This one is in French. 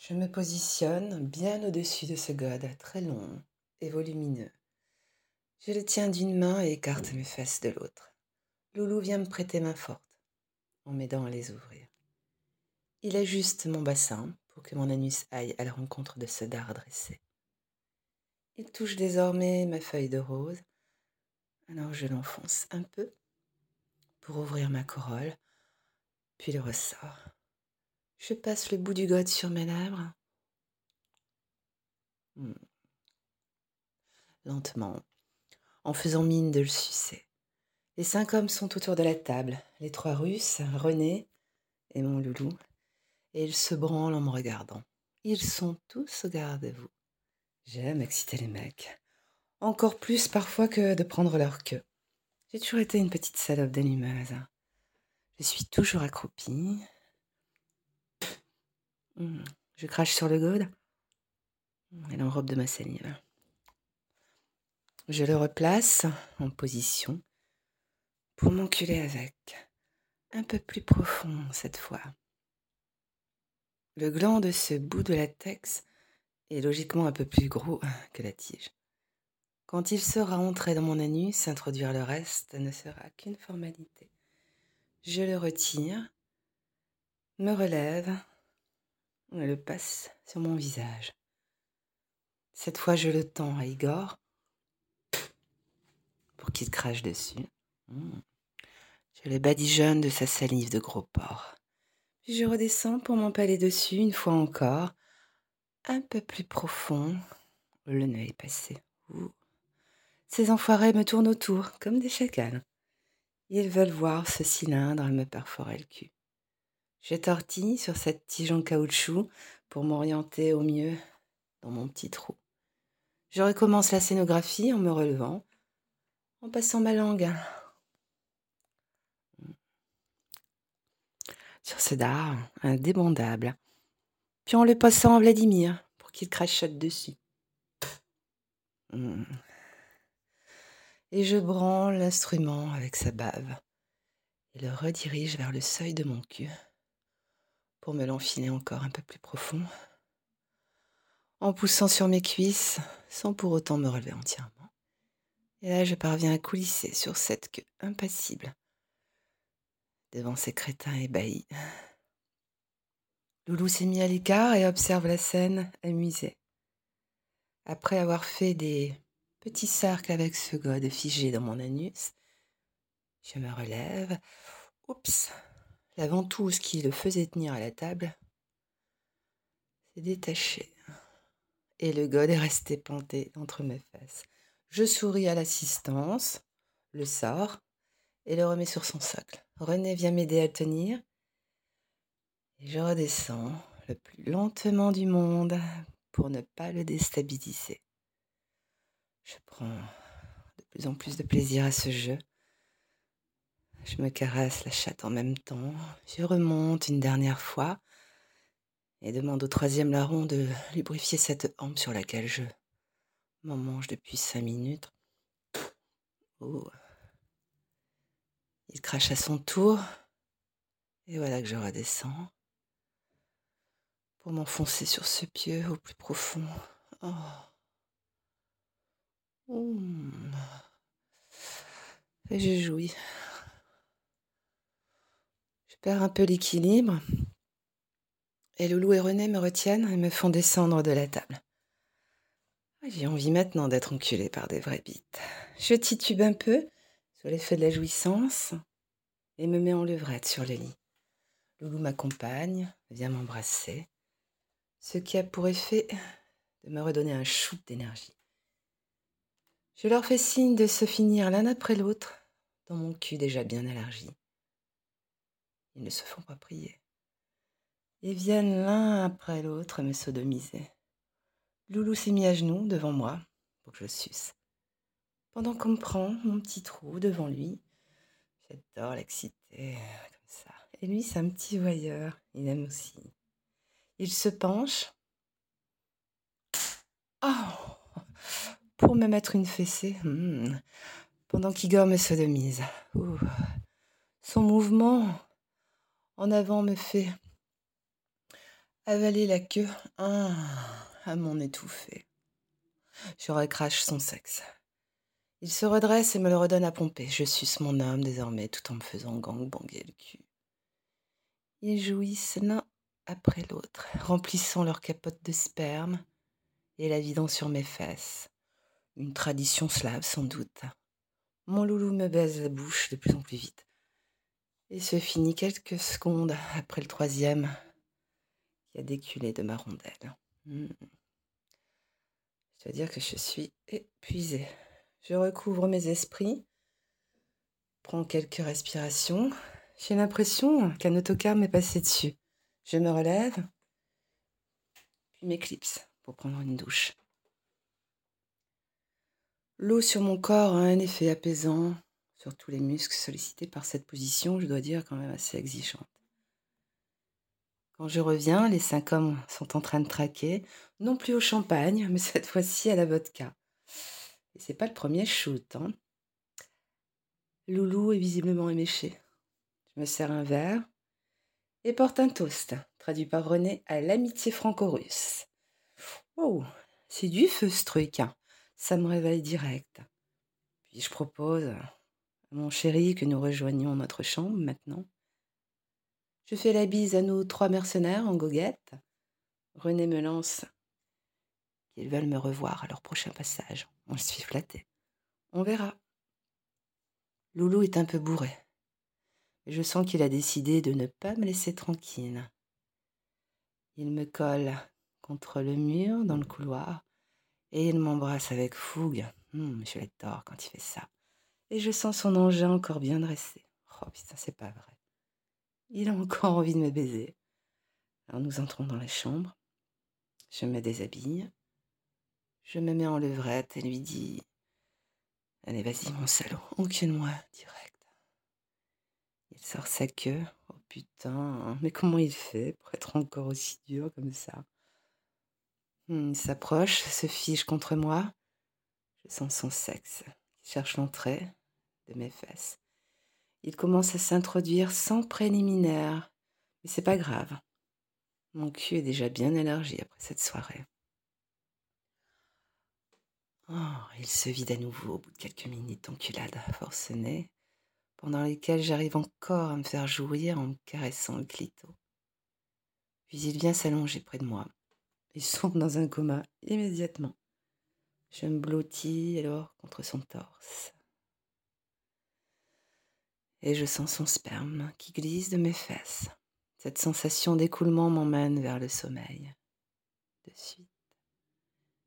Je me positionne bien au-dessus de ce gode très long et volumineux. Je le tiens d'une main et écarte mes fesses de l'autre. Loulou vient me prêter main forte en m'aidant à les ouvrir. Il ajuste mon bassin pour que mon anus aille à la rencontre de ce dard dressé. Il touche désormais ma feuille de rose, alors je l'enfonce un peu pour ouvrir ma corolle, puis le ressort. Je passe le bout du gode sur mes lèvres. Hmm. Lentement, en faisant mine de le sucer. Les cinq hommes sont autour de la table, les trois Russes, René et mon loulou, et ils se branlent en me regardant. Ils sont tous au garde-vous. J'aime exciter les mecs, encore plus parfois que de prendre leur queue. J'ai toujours été une petite salope d'animeuse. Je suis toujours accroupie, Mmh. Je crache sur le gode. Elle enrobe de ma salive. Je le replace en position pour m'enculer avec. Un peu plus profond cette fois. Le gland de ce bout de latex est logiquement un peu plus gros que la tige. Quand il sera entré dans mon anus, introduire le reste ne sera qu'une formalité. Je le retire, me relève le passe sur mon visage. Cette fois, je le tends à Igor pour qu'il crache dessus. Mmh. Je le badigeonne de sa salive de gros porc. Puis je redescends pour m'empaler dessus une fois encore, un peu plus profond. Le nez est passé. Ces enfoirés me tournent autour comme des chacals. Ils veulent voir ce cylindre me perforer le cul. Je tortille sur cette tige en caoutchouc pour m'orienter au mieux dans mon petit trou. Je recommence la scénographie en me relevant, en passant ma langue sur ce dard indébondable, puis en le passant à Vladimir pour qu'il crachote dessus. Hmm. Et je branle l'instrument avec sa bave et le redirige vers le seuil de mon cul pour me l'enfiler encore un peu plus profond, en poussant sur mes cuisses sans pour autant me relever entièrement. Et là, je parviens à coulisser sur cette queue impassible devant ces crétins ébahis. Loulou s'est mis à l'écart et observe la scène amusée. Après avoir fait des petits cercles avec ce gode figé dans mon anus, je me relève. Oups, la ventouse qui le faisait tenir à la table s'est détachée et le gode est resté planté entre mes fesses. Je souris à l'assistance, le sors et le remets sur son socle. René vient m'aider à le tenir et je redescends le plus lentement du monde pour ne pas le déstabiliser. Je prends de plus en plus de plaisir à ce jeu je me caresse la chatte en même temps. Je remonte une dernière fois et demande au troisième larron de lubrifier cette hampe sur laquelle je m'en mange depuis cinq minutes. Oh. Il crache à son tour et voilà que je redescends pour m'enfoncer sur ce pieu au plus profond. Oh. Mmh. Et je jouis perds un peu l'équilibre. Et Loulou et René me retiennent et me font descendre de la table. J'ai envie maintenant d'être enculée par des vraies bites. Je titube un peu, sous l'effet de la jouissance, et me mets en levrette sur le lit. Loulou m'accompagne, vient m'embrasser, ce qui a pour effet de me redonner un shoot d'énergie. Je leur fais signe de se finir l'un après l'autre dans mon cul déjà bien élargi. Ils ne se font pas prier. Ils viennent l'un après l'autre me sodomiser. Loulou s'est mis à genoux devant moi pour que je suce. Pendant qu'on me prend mon petit trou devant lui, j'adore l'exciter comme ça. Et lui, c'est un petit voyeur, il aime aussi. Il se penche. Oh Pour me mettre une fessée, hmm, pendant qu'Igor me sodomise. Son mouvement en avant me fait avaler la queue ah, à m'en étouffer. Je recrache son sexe. Il se redresse et me le redonne à pomper. Je suce mon homme désormais tout en me faisant gang-banger le cul. Ils jouissent l'un après l'autre, remplissant leur capote de sperme et la vidant sur mes fesses. Une tradition slave sans doute. Mon loulou me baise la bouche de plus en plus vite. Et se finit quelques secondes après le troisième qui a déculé de ma rondelle. Hmm. Je dois dire que je suis épuisée. Je recouvre mes esprits, prends quelques respirations. J'ai l'impression qu'un autocar m'est passé dessus. Je me relève, puis m'éclipse pour prendre une douche. L'eau sur mon corps a un effet apaisant sur tous les muscles sollicités par cette position, je dois dire quand même assez exigeante. Quand je reviens, les cinq hommes sont en train de traquer, non plus au champagne, mais cette fois-ci à la vodka. Et c'est pas le premier shoot. Hein. Loulou est visiblement éméché. Je me sers un verre et porte un toast, traduit par René à l'amitié franco-russe. Oh, c'est du feu ce truc. Hein ça me réveille direct. Puis je propose mon chéri que nous rejoignions notre chambre maintenant. Je fais la bise à nos trois mercenaires en goguette. René me lance qu'ils veulent me revoir à leur prochain passage. On je suis flattée. On verra. Loulou est un peu bourré. Je sens qu'il a décidé de ne pas me laisser tranquille. Il me colle contre le mur dans le couloir et il m'embrasse avec fougue. Hum, je tort quand il fait ça. Et je sens son engin encore bien dressé. Oh putain, c'est pas vrai. Il a encore envie de me baiser. Alors nous entrons dans la chambre. Je me déshabille. Je me mets en levrette et lui dis Allez, vas-y, mon salaud, encule-moi direct. Il sort sa queue. Oh putain, mais comment il fait pour être encore aussi dur comme ça? Il s'approche, se fiche contre moi. Je sens son sexe. Il cherche l'entrée mes fesses. Il commence à s'introduire sans préliminaire. Mais c'est pas grave. Mon cul est déjà bien élargi après cette soirée. Oh, il se vide à nouveau au bout de quelques minutes d'enculade forcenée, pendant lesquelles j'arrive encore à me faire jouir en me caressant le clito. Puis il vient s'allonger près de moi. Il sombre dans un coma immédiatement. Je me blottis alors contre son torse. Et je sens son sperme qui glisse de mes fesses. Cette sensation d'écoulement m'emmène vers le sommeil. De suite.